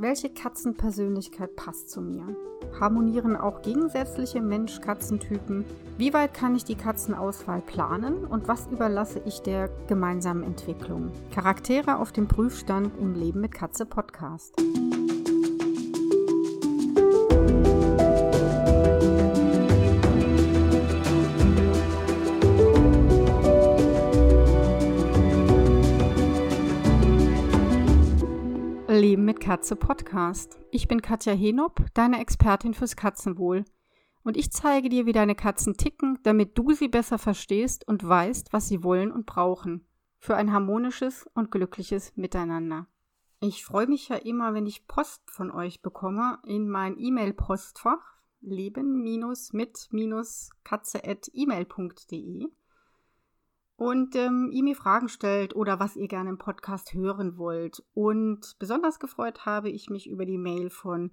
Welche Katzenpersönlichkeit passt zu mir? Harmonieren auch gegensätzliche Mensch-Katzentypen? Wie weit kann ich die Katzenauswahl planen und was überlasse ich der gemeinsamen Entwicklung? Charaktere auf dem Prüfstand im Leben mit Katze Podcast. Leben mit Katze Podcast. Ich bin Katja Henop, deine Expertin fürs Katzenwohl. Und ich zeige dir, wie deine Katzen ticken, damit du sie besser verstehst und weißt, was sie wollen und brauchen. Für ein harmonisches und glückliches Miteinander. Ich freue mich ja immer, wenn ich Post von euch bekomme in mein E-Mail-Postfach leben-mit-katze.email.de und ähm, ihr mir Fragen stellt oder was ihr gerne im Podcast hören wollt. Und besonders gefreut habe ich mich über die Mail von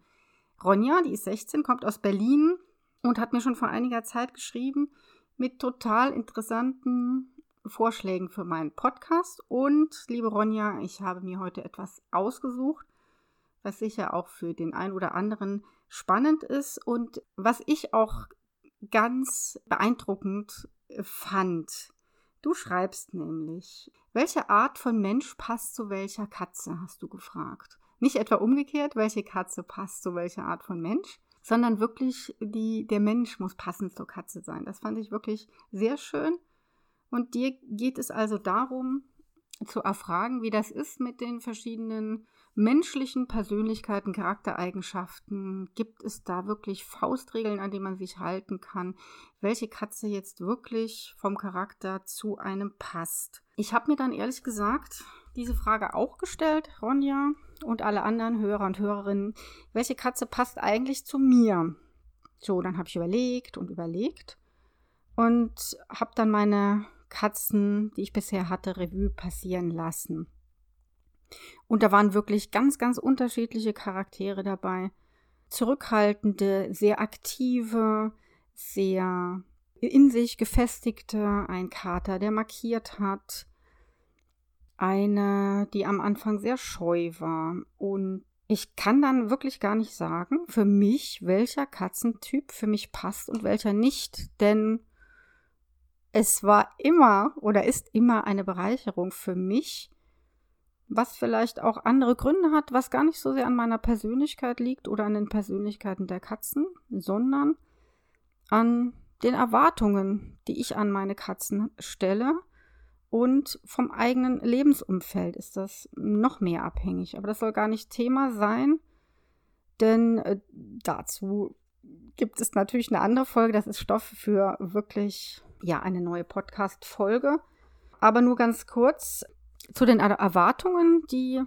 Ronja, die ist 16, kommt aus Berlin und hat mir schon vor einiger Zeit geschrieben mit total interessanten Vorschlägen für meinen Podcast. Und liebe Ronja, ich habe mir heute etwas ausgesucht, was sicher auch für den einen oder anderen spannend ist und was ich auch ganz beeindruckend fand. Du schreibst nämlich, welche Art von Mensch passt zu welcher Katze, hast du gefragt. Nicht etwa umgekehrt, welche Katze passt zu welcher Art von Mensch, sondern wirklich die, der Mensch muss passend zur Katze sein. Das fand ich wirklich sehr schön. Und dir geht es also darum, zu erfragen, wie das ist mit den verschiedenen menschlichen Persönlichkeiten, Charaktereigenschaften? Gibt es da wirklich Faustregeln, an die man sich halten kann? Welche Katze jetzt wirklich vom Charakter zu einem passt? Ich habe mir dann ehrlich gesagt diese Frage auch gestellt, Ronja und alle anderen Hörer und Hörerinnen. Welche Katze passt eigentlich zu mir? So, dann habe ich überlegt und überlegt und habe dann meine Katzen, die ich bisher hatte, Revue passieren lassen. Und da waren wirklich ganz, ganz unterschiedliche Charaktere dabei. Zurückhaltende, sehr aktive, sehr in sich gefestigte, ein Kater, der markiert hat, eine, die am Anfang sehr scheu war. Und ich kann dann wirklich gar nicht sagen, für mich, welcher Katzentyp für mich passt und welcher nicht. Denn es war immer oder ist immer eine Bereicherung für mich, was vielleicht auch andere Gründe hat, was gar nicht so sehr an meiner Persönlichkeit liegt oder an den Persönlichkeiten der Katzen, sondern an den Erwartungen, die ich an meine Katzen stelle. Und vom eigenen Lebensumfeld ist das noch mehr abhängig. Aber das soll gar nicht Thema sein, denn äh, dazu gibt es natürlich eine andere Folge. Das ist Stoff für wirklich, ja, eine neue Podcast-Folge. Aber nur ganz kurz zu den Erwartungen, die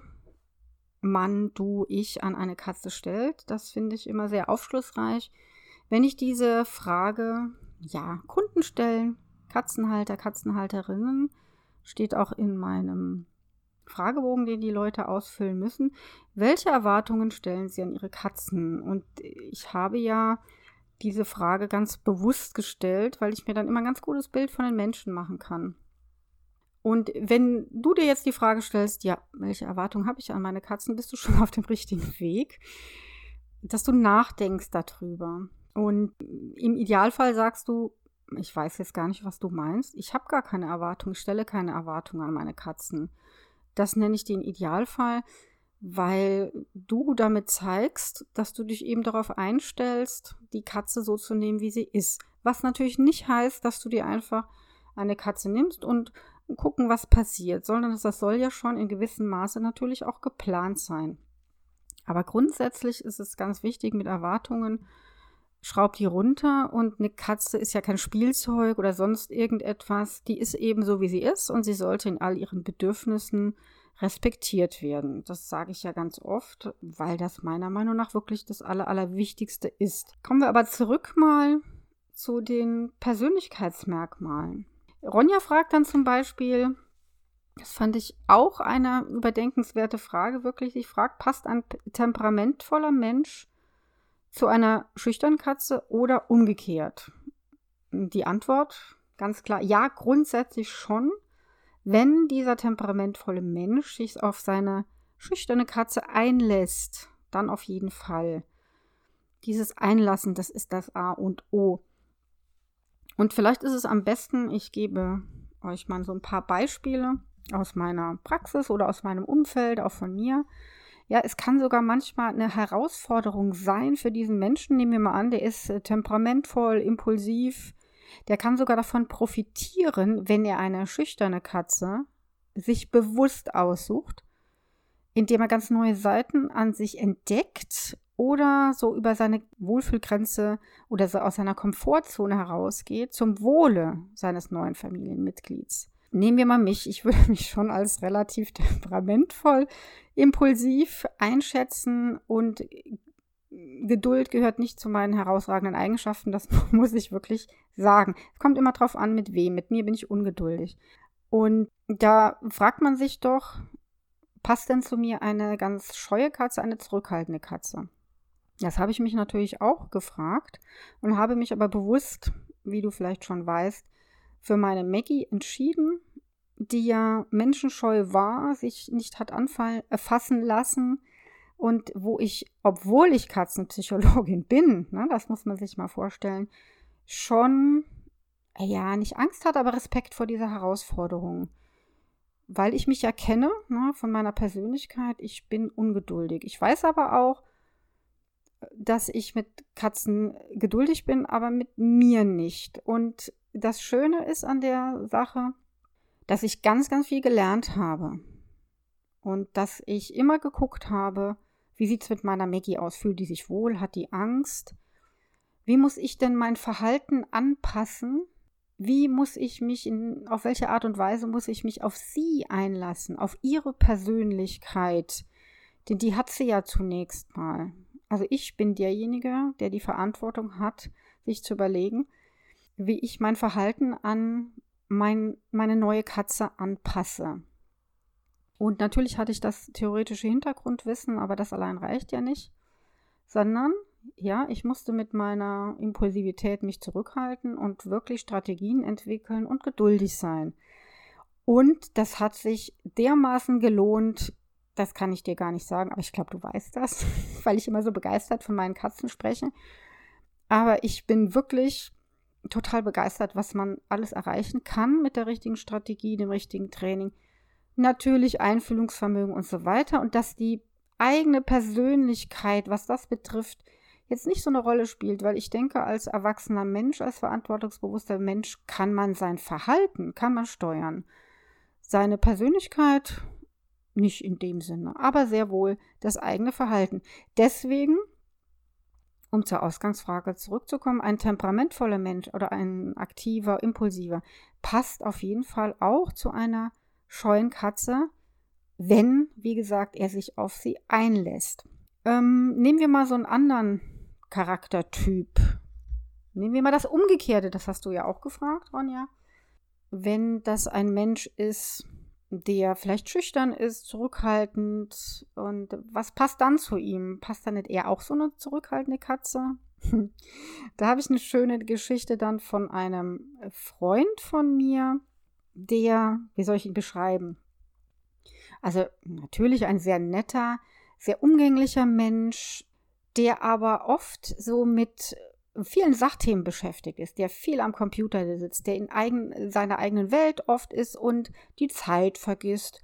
man, du, ich an eine Katze stellt. Das finde ich immer sehr aufschlussreich. Wenn ich diese Frage, ja, Kunden stellen, Katzenhalter, Katzenhalterinnen, steht auch in meinem Fragebogen, den die Leute ausfüllen müssen. Welche Erwartungen stellen sie an ihre Katzen? Und ich habe ja diese Frage ganz bewusst gestellt, weil ich mir dann immer ein ganz gutes Bild von den Menschen machen kann. Und wenn du dir jetzt die Frage stellst, ja, welche Erwartungen habe ich an meine Katzen, bist du schon auf dem richtigen Weg, dass du nachdenkst darüber. Und im Idealfall sagst du, ich weiß jetzt gar nicht, was du meinst. Ich habe gar keine Erwartung, ich stelle keine Erwartungen an meine Katzen. Das nenne ich den Idealfall, weil du damit zeigst, dass du dich eben darauf einstellst, die Katze so zu nehmen, wie sie ist. Was natürlich nicht heißt, dass du dir einfach eine Katze nimmst und gucken, was passiert, sondern das soll ja schon in gewissem Maße natürlich auch geplant sein. Aber grundsätzlich ist es ganz wichtig mit Erwartungen, schraub die runter und eine Katze ist ja kein Spielzeug oder sonst irgendetwas, die ist eben so, wie sie ist und sie sollte in all ihren Bedürfnissen respektiert werden. Das sage ich ja ganz oft, weil das meiner Meinung nach wirklich das Aller, Allerwichtigste ist. Kommen wir aber zurück mal zu den Persönlichkeitsmerkmalen. Ronja fragt dann zum Beispiel, das fand ich auch eine überdenkenswerte Frage, wirklich. Ich frage, passt ein temperamentvoller Mensch zu einer schüchternen Katze oder umgekehrt? Die Antwort ganz klar, ja, grundsätzlich schon, wenn dieser temperamentvolle Mensch sich auf seine schüchterne Katze einlässt, dann auf jeden Fall. Dieses Einlassen, das ist das A und O. Und vielleicht ist es am besten, ich gebe euch mal so ein paar Beispiele aus meiner Praxis oder aus meinem Umfeld, auch von mir. Ja, es kann sogar manchmal eine Herausforderung sein für diesen Menschen. Nehmen wir mal an, der ist äh, temperamentvoll, impulsiv. Der kann sogar davon profitieren, wenn er eine schüchterne Katze sich bewusst aussucht, indem er ganz neue Seiten an sich entdeckt oder so über seine Wohlfühlgrenze oder so aus seiner Komfortzone herausgeht zum Wohle seines neuen Familienmitglieds. Nehmen wir mal mich. Ich würde mich schon als relativ temperamentvoll, impulsiv einschätzen und Geduld gehört nicht zu meinen herausragenden Eigenschaften. Das muss ich wirklich sagen. Es kommt immer drauf an, mit wem. Mit mir bin ich ungeduldig. Und da fragt man sich doch, passt denn zu mir eine ganz scheue Katze, eine zurückhaltende Katze? Das habe ich mich natürlich auch gefragt und habe mich aber bewusst, wie du vielleicht schon weißt, für meine Maggie entschieden, die ja menschenscheu war, sich nicht hat anfallen, erfassen lassen und wo ich, obwohl ich Katzenpsychologin bin, ne, das muss man sich mal vorstellen, schon, ja, nicht Angst hat, aber Respekt vor dieser Herausforderung. Weil ich mich ja kenne ne, von meiner Persönlichkeit, ich bin ungeduldig. Ich weiß aber auch, dass ich mit Katzen geduldig bin, aber mit mir nicht. Und das Schöne ist an der Sache, dass ich ganz, ganz viel gelernt habe. Und dass ich immer geguckt habe, wie sieht es mit meiner Maggie aus? Fühlt die sich wohl? Hat die Angst? Wie muss ich denn mein Verhalten anpassen? Wie muss ich mich in, auf welche Art und Weise muss ich mich auf sie einlassen, auf ihre Persönlichkeit? Denn die hat sie ja zunächst mal. Also ich bin derjenige, der die Verantwortung hat, sich zu überlegen, wie ich mein Verhalten an mein, meine neue Katze anpasse. Und natürlich hatte ich das theoretische Hintergrundwissen, aber das allein reicht ja nicht, sondern ja, ich musste mit meiner Impulsivität mich zurückhalten und wirklich Strategien entwickeln und geduldig sein. Und das hat sich dermaßen gelohnt, das kann ich dir gar nicht sagen, aber ich glaube, du weißt das, weil ich immer so begeistert von meinen Katzen spreche. Aber ich bin wirklich total begeistert, was man alles erreichen kann mit der richtigen Strategie, dem richtigen Training. Natürlich Einfühlungsvermögen und so weiter. Und dass die eigene Persönlichkeit, was das betrifft, jetzt nicht so eine Rolle spielt, weil ich denke, als erwachsener Mensch, als verantwortungsbewusster Mensch kann man sein Verhalten, kann man steuern. Seine Persönlichkeit nicht in dem Sinne, aber sehr wohl das eigene Verhalten. Deswegen, um zur Ausgangsfrage zurückzukommen, ein temperamentvoller Mensch oder ein aktiver, impulsiver passt auf jeden Fall auch zu einer scheuen Katze, wenn, wie gesagt, er sich auf sie einlässt. Ähm, nehmen wir mal so einen anderen Charaktertyp. Nehmen wir mal das Umgekehrte, das hast du ja auch gefragt, Ronja. Wenn das ein Mensch ist, der vielleicht schüchtern ist, zurückhaltend. Und was passt dann zu ihm? Passt da nicht eher auch so eine zurückhaltende Katze? da habe ich eine schöne Geschichte dann von einem Freund von mir, der, wie soll ich ihn beschreiben? Also natürlich ein sehr netter, sehr umgänglicher Mensch, der aber oft so mit vielen Sachthemen beschäftigt ist, der viel am Computer sitzt, der in eigen, seiner eigenen Welt oft ist und die Zeit vergisst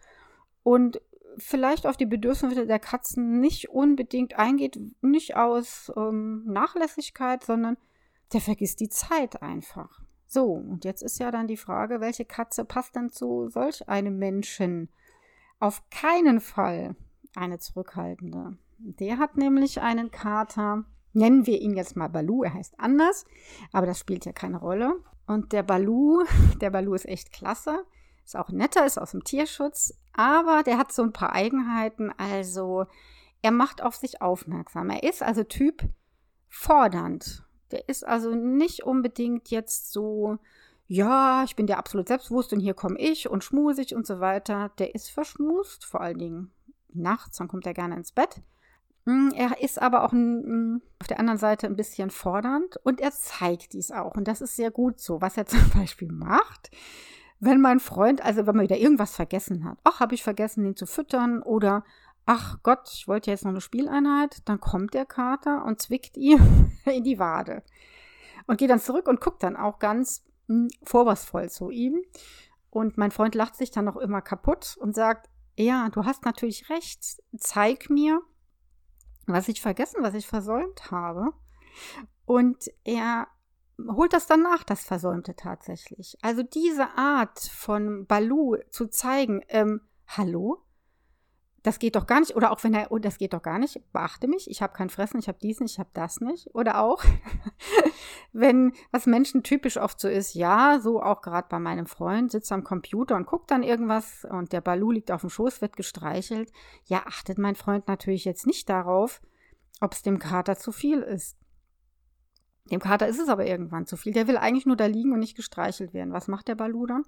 und vielleicht auf die Bedürfnisse der Katzen nicht unbedingt eingeht, nicht aus ähm, Nachlässigkeit, sondern der vergisst die Zeit einfach. So, und jetzt ist ja dann die Frage, welche Katze passt dann zu solch einem Menschen? Auf keinen Fall eine zurückhaltende. Der hat nämlich einen Kater, Nennen wir ihn jetzt mal Balu, er heißt anders, aber das spielt ja keine Rolle. Und der Balu, der Balu ist echt klasse, ist auch netter, ist aus dem Tierschutz, aber der hat so ein paar Eigenheiten, also er macht auf sich aufmerksam. Er ist also Typ fordernd. Der ist also nicht unbedingt jetzt so, ja, ich bin der absolut selbstbewusst und hier komme ich und schmusig und so weiter. Der ist verschmust, vor allen Dingen nachts, dann kommt er gerne ins Bett. Hm, er ist aber auch hm, auf der anderen Seite ein bisschen fordernd und er zeigt dies auch. Und das ist sehr gut so. Was er zum Beispiel macht, wenn mein Freund, also wenn man wieder irgendwas vergessen hat, ach, habe ich vergessen, ihn zu füttern oder ach Gott, ich wollte jetzt noch eine Spieleinheit, dann kommt der Kater und zwickt ihm in die Wade und geht dann zurück und guckt dann auch ganz hm, vorwurfsvoll zu ihm. Und mein Freund lacht sich dann noch immer kaputt und sagt, ja, du hast natürlich recht, zeig mir, was ich vergessen, was ich versäumt habe. Und er holt das dann nach, das Versäumte tatsächlich. Also diese Art von Balu zu zeigen, ähm, hallo, das geht doch gar nicht. Oder auch wenn er, oh, das geht doch gar nicht, beachte mich, ich habe kein Fressen, ich habe dies nicht, ich habe das nicht. Oder auch, wenn, was Menschen typisch oft so ist, ja, so auch gerade bei meinem Freund, sitzt am Computer und guckt dann irgendwas und der Balu liegt auf dem Schoß, wird gestreichelt. Ja, achtet mein Freund natürlich jetzt nicht darauf, ob es dem Kater zu viel ist. Dem Kater ist es aber irgendwann zu viel. Der will eigentlich nur da liegen und nicht gestreichelt werden. Was macht der Balu dann?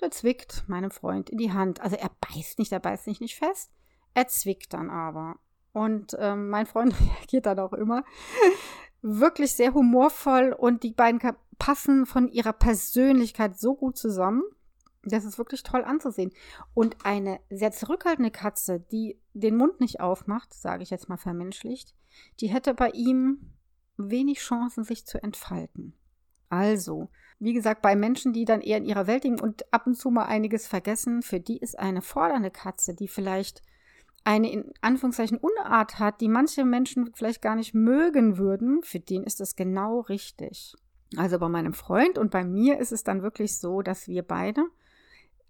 Der zwickt meinem Freund in die Hand. Also er beißt nicht, er beißt sich nicht fest. Er zwickt dann aber. Und ähm, mein Freund reagiert dann auch immer wirklich sehr humorvoll und die beiden passen von ihrer Persönlichkeit so gut zusammen. Das ist wirklich toll anzusehen. Und eine sehr zurückhaltende Katze, die den Mund nicht aufmacht, sage ich jetzt mal vermenschlicht, die hätte bei ihm wenig Chancen, sich zu entfalten. Also, wie gesagt, bei Menschen, die dann eher in ihrer Welt liegen und ab und zu mal einiges vergessen, für die ist eine fordernde Katze, die vielleicht eine in Anführungszeichen Unart hat, die manche Menschen vielleicht gar nicht mögen würden, für den ist das genau richtig. Also bei meinem Freund und bei mir ist es dann wirklich so, dass wir beide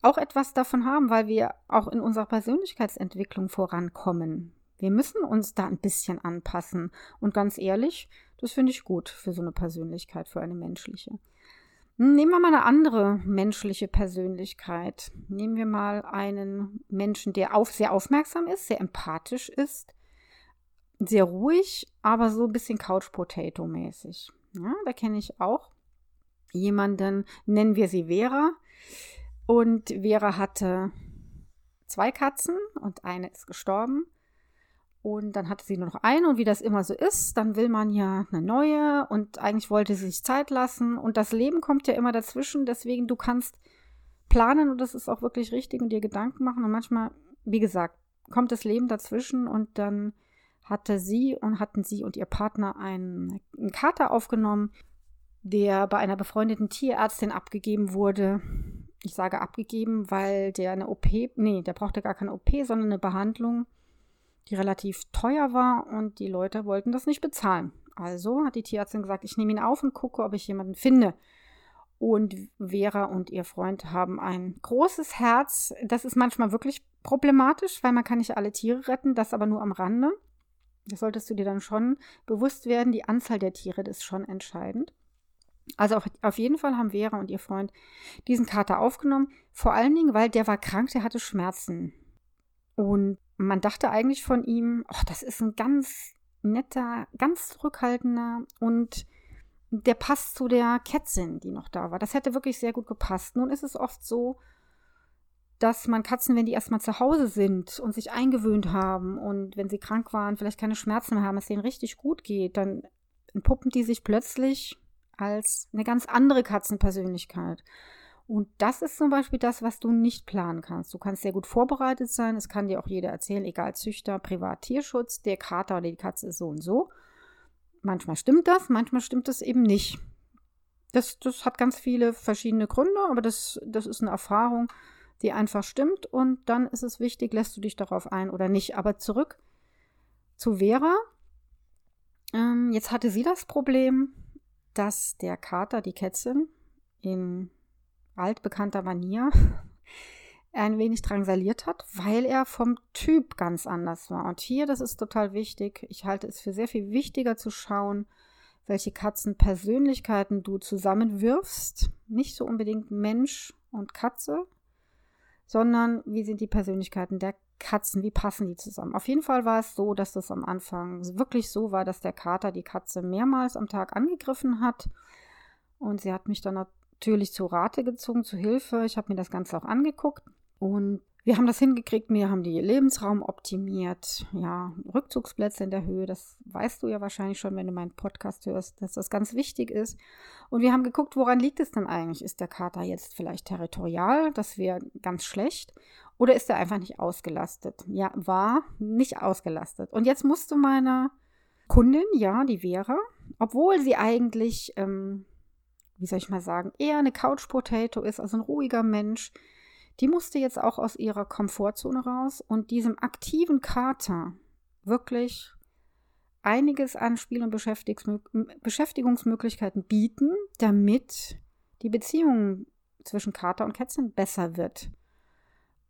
auch etwas davon haben, weil wir auch in unserer Persönlichkeitsentwicklung vorankommen. Wir müssen uns da ein bisschen anpassen. Und ganz ehrlich, das finde ich gut für so eine Persönlichkeit, für eine menschliche. Nehmen wir mal eine andere menschliche Persönlichkeit. Nehmen wir mal einen Menschen, der auf, sehr aufmerksam ist, sehr empathisch ist, sehr ruhig, aber so ein bisschen Couch-Potato-mäßig. Ja, da kenne ich auch jemanden, nennen wir sie Vera. Und Vera hatte zwei Katzen und eine ist gestorben. Und dann hatte sie nur noch eine. Und wie das immer so ist, dann will man ja eine neue. Und eigentlich wollte sie sich Zeit lassen. Und das Leben kommt ja immer dazwischen, deswegen du kannst planen. Und das ist auch wirklich richtig. Und dir Gedanken machen. Und manchmal, wie gesagt, kommt das Leben dazwischen. Und dann hatte sie und hatten sie und ihr Partner einen, einen Kater aufgenommen, der bei einer befreundeten Tierärztin abgegeben wurde. Ich sage abgegeben, weil der eine OP, nee, der brauchte gar keine OP, sondern eine Behandlung die relativ teuer war und die Leute wollten das nicht bezahlen. Also hat die Tierärztin gesagt, ich nehme ihn auf und gucke, ob ich jemanden finde. Und Vera und ihr Freund haben ein großes Herz. Das ist manchmal wirklich problematisch, weil man kann nicht alle Tiere retten, das aber nur am Rande. Das solltest du dir dann schon bewusst werden. Die Anzahl der Tiere ist schon entscheidend. Also auf, auf jeden Fall haben Vera und ihr Freund diesen Kater aufgenommen. Vor allen Dingen, weil der war krank, der hatte Schmerzen. Und man dachte eigentlich von ihm, oh, das ist ein ganz netter, ganz zurückhaltender und der passt zu der Kätzin, die noch da war. Das hätte wirklich sehr gut gepasst. Nun ist es oft so, dass man Katzen, wenn die erstmal zu Hause sind und sich eingewöhnt haben und wenn sie krank waren, vielleicht keine Schmerzen mehr haben, es denen richtig gut geht, dann entpuppen die sich plötzlich als eine ganz andere Katzenpersönlichkeit. Und das ist zum Beispiel das, was du nicht planen kannst. Du kannst sehr gut vorbereitet sein. Es kann dir auch jeder erzählen, egal Züchter, Privattierschutz, der Kater oder die Katze ist so und so. Manchmal stimmt das, manchmal stimmt das eben nicht. Das, das hat ganz viele verschiedene Gründe, aber das, das ist eine Erfahrung, die einfach stimmt. Und dann ist es wichtig, lässt du dich darauf ein oder nicht. Aber zurück zu Vera. Ähm, jetzt hatte sie das Problem, dass der Kater, die Kätzin, in altbekannter Manier ein wenig drangsaliert hat, weil er vom Typ ganz anders war. Und hier, das ist total wichtig, ich halte es für sehr viel wichtiger zu schauen, welche Katzenpersönlichkeiten du zusammenwirfst. Nicht so unbedingt Mensch und Katze, sondern wie sind die Persönlichkeiten der Katzen, wie passen die zusammen. Auf jeden Fall war es so, dass das am Anfang wirklich so war, dass der Kater die Katze mehrmals am Tag angegriffen hat. Und sie hat mich dann natürlich zu Rate gezogen, zu Hilfe. Ich habe mir das Ganze auch angeguckt und wir haben das hingekriegt. Wir haben die Lebensraum optimiert. Ja, Rückzugsplätze in der Höhe, das weißt du ja wahrscheinlich schon, wenn du meinen Podcast hörst, dass das ganz wichtig ist. Und wir haben geguckt, woran liegt es denn eigentlich? Ist der Kater jetzt vielleicht territorial? Das wäre ganz schlecht. Oder ist er einfach nicht ausgelastet? Ja, war nicht ausgelastet. Und jetzt musste meine Kundin, ja, die Vera, obwohl sie eigentlich, ähm, wie soll ich mal sagen, eher eine Couch Potato ist, also ein ruhiger Mensch, die musste jetzt auch aus ihrer Komfortzone raus und diesem aktiven Kater wirklich einiges an Spiel- und Beschäftigungsmöglichkeiten bieten, damit die Beziehung zwischen Kater und Kätzchen besser wird.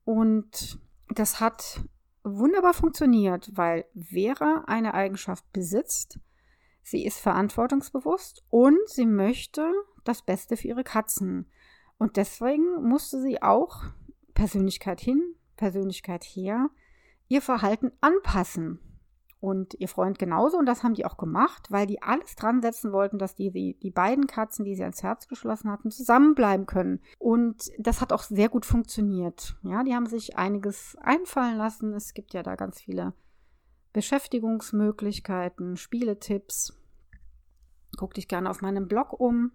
Und das hat wunderbar funktioniert, weil Vera eine Eigenschaft besitzt. Sie ist verantwortungsbewusst und sie möchte das Beste für ihre Katzen. Und deswegen musste sie auch Persönlichkeit hin, Persönlichkeit her, ihr Verhalten anpassen und ihr Freund genauso. Und das haben die auch gemacht, weil die alles dran setzen wollten, dass die, die, die beiden Katzen, die sie ans Herz geschlossen hatten, zusammenbleiben können. Und das hat auch sehr gut funktioniert. Ja, die haben sich einiges einfallen lassen. Es gibt ja da ganz viele Beschäftigungsmöglichkeiten, Spieletipps. Guck dich gerne auf meinem Blog um.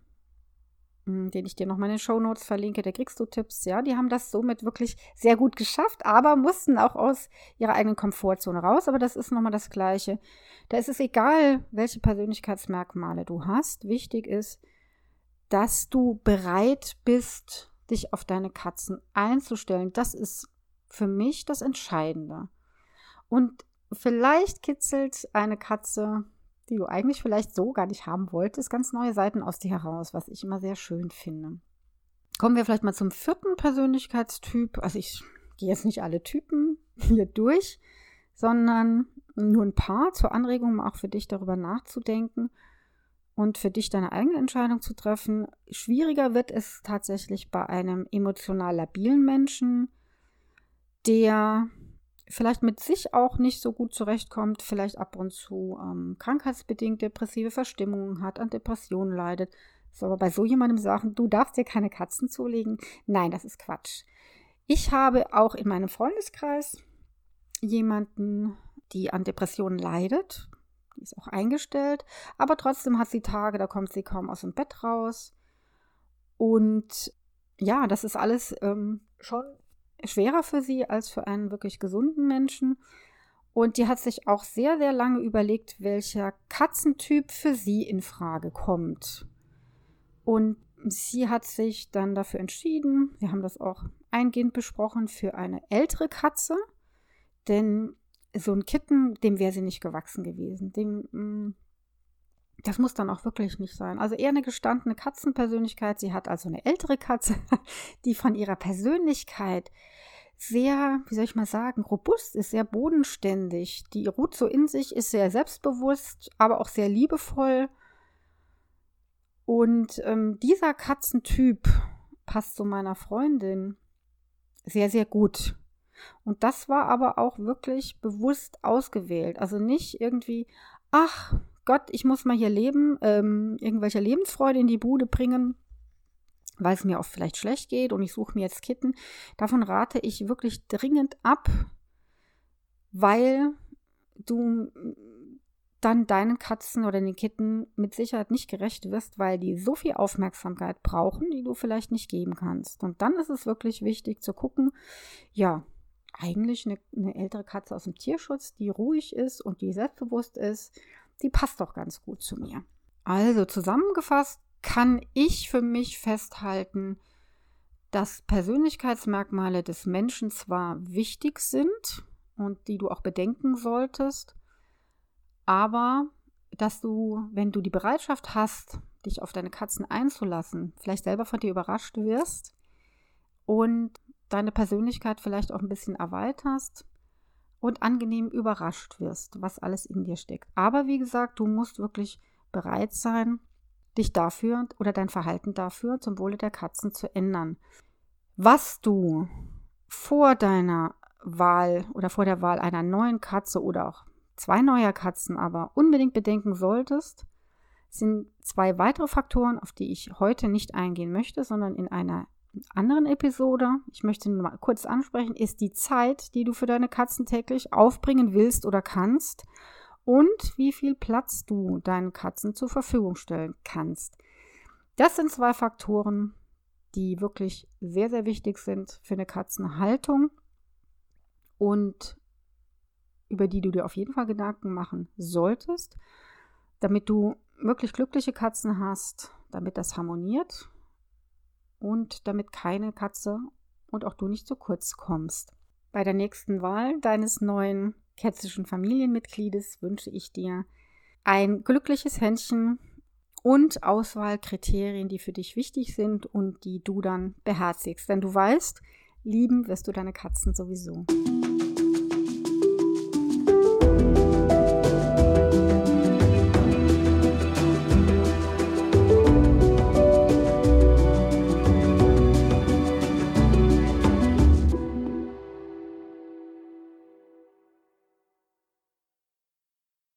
Hm, den ich dir noch mal in den Show Notes verlinke, da kriegst du Tipps. Ja, die haben das somit wirklich sehr gut geschafft, aber mussten auch aus ihrer eigenen Komfortzone raus. Aber das ist noch mal das Gleiche. Da ist es egal, welche Persönlichkeitsmerkmale du hast. Wichtig ist, dass du bereit bist, dich auf deine Katzen einzustellen. Das ist für mich das Entscheidende. Und vielleicht kitzelt eine Katze die du eigentlich vielleicht so gar nicht haben wolltest, ganz neue Seiten aus dir heraus, was ich immer sehr schön finde. Kommen wir vielleicht mal zum vierten Persönlichkeitstyp. Also ich gehe jetzt nicht alle Typen hier durch, sondern nur ein paar zur Anregung, auch für dich darüber nachzudenken und für dich deine eigene Entscheidung zu treffen. Schwieriger wird es tatsächlich bei einem emotional labilen Menschen, der vielleicht mit sich auch nicht so gut zurechtkommt, vielleicht ab und zu ähm, krankheitsbedingt depressive Verstimmungen hat, an Depressionen leidet. So, aber bei so jemandem sagen, du darfst dir keine Katzen zulegen. Nein, das ist Quatsch. Ich habe auch in meinem Freundeskreis jemanden, die an Depressionen leidet. Die ist auch eingestellt, aber trotzdem hat sie Tage, da kommt sie kaum aus dem Bett raus. Und ja, das ist alles ähm, schon schwerer für sie als für einen wirklich gesunden Menschen. Und die hat sich auch sehr, sehr lange überlegt, welcher Katzentyp für sie in Frage kommt. Und sie hat sich dann dafür entschieden, wir haben das auch eingehend besprochen, für eine ältere Katze. Denn so ein Kitten, dem wäre sie nicht gewachsen gewesen. Dem, mm, das muss dann auch wirklich nicht sein. Also eher eine gestandene Katzenpersönlichkeit. Sie hat also eine ältere Katze, die von ihrer Persönlichkeit sehr, wie soll ich mal sagen, robust ist, sehr bodenständig. Die ruht so in sich, ist sehr selbstbewusst, aber auch sehr liebevoll. Und ähm, dieser Katzentyp passt zu meiner Freundin sehr, sehr gut. Und das war aber auch wirklich bewusst ausgewählt. Also nicht irgendwie, ach Gott, ich muss mal hier leben, ähm, irgendwelche Lebensfreude in die Bude bringen weil es mir oft vielleicht schlecht geht und ich suche mir jetzt Kitten. Davon rate ich wirklich dringend ab, weil du dann deinen Katzen oder den Kitten mit Sicherheit nicht gerecht wirst, weil die so viel Aufmerksamkeit brauchen, die du vielleicht nicht geben kannst. Und dann ist es wirklich wichtig zu gucken, ja, eigentlich eine, eine ältere Katze aus dem Tierschutz, die ruhig ist und die selbstbewusst ist, die passt doch ganz gut zu mir. Also zusammengefasst, kann ich für mich festhalten, dass Persönlichkeitsmerkmale des Menschen zwar wichtig sind und die du auch bedenken solltest, aber dass du, wenn du die Bereitschaft hast, dich auf deine Katzen einzulassen, vielleicht selber von dir überrascht wirst und deine Persönlichkeit vielleicht auch ein bisschen erweiterst und angenehm überrascht wirst, was alles in dir steckt. Aber wie gesagt, du musst wirklich bereit sein, dich dafür oder dein Verhalten dafür zum Wohle der Katzen zu ändern. Was du vor deiner Wahl oder vor der Wahl einer neuen Katze oder auch zwei neuer Katzen aber unbedingt bedenken solltest, sind zwei weitere Faktoren, auf die ich heute nicht eingehen möchte, sondern in einer anderen Episode, ich möchte nur mal kurz ansprechen, ist die Zeit, die du für deine Katzen täglich aufbringen willst oder kannst und wie viel Platz du deinen Katzen zur Verfügung stellen kannst. Das sind zwei Faktoren, die wirklich sehr, sehr wichtig sind für eine Katzenhaltung. und über die du dir auf jeden Fall Gedanken machen solltest, damit du wirklich glückliche Katzen hast, damit das harmoniert und damit keine Katze und auch du nicht zu kurz kommst. Bei der nächsten Wahl deines neuen kätzischen Familienmitgliedes wünsche ich dir ein glückliches Händchen und Auswahlkriterien, die für dich wichtig sind und die du dann beherzigst. Denn du weißt, lieben wirst du deine Katzen sowieso.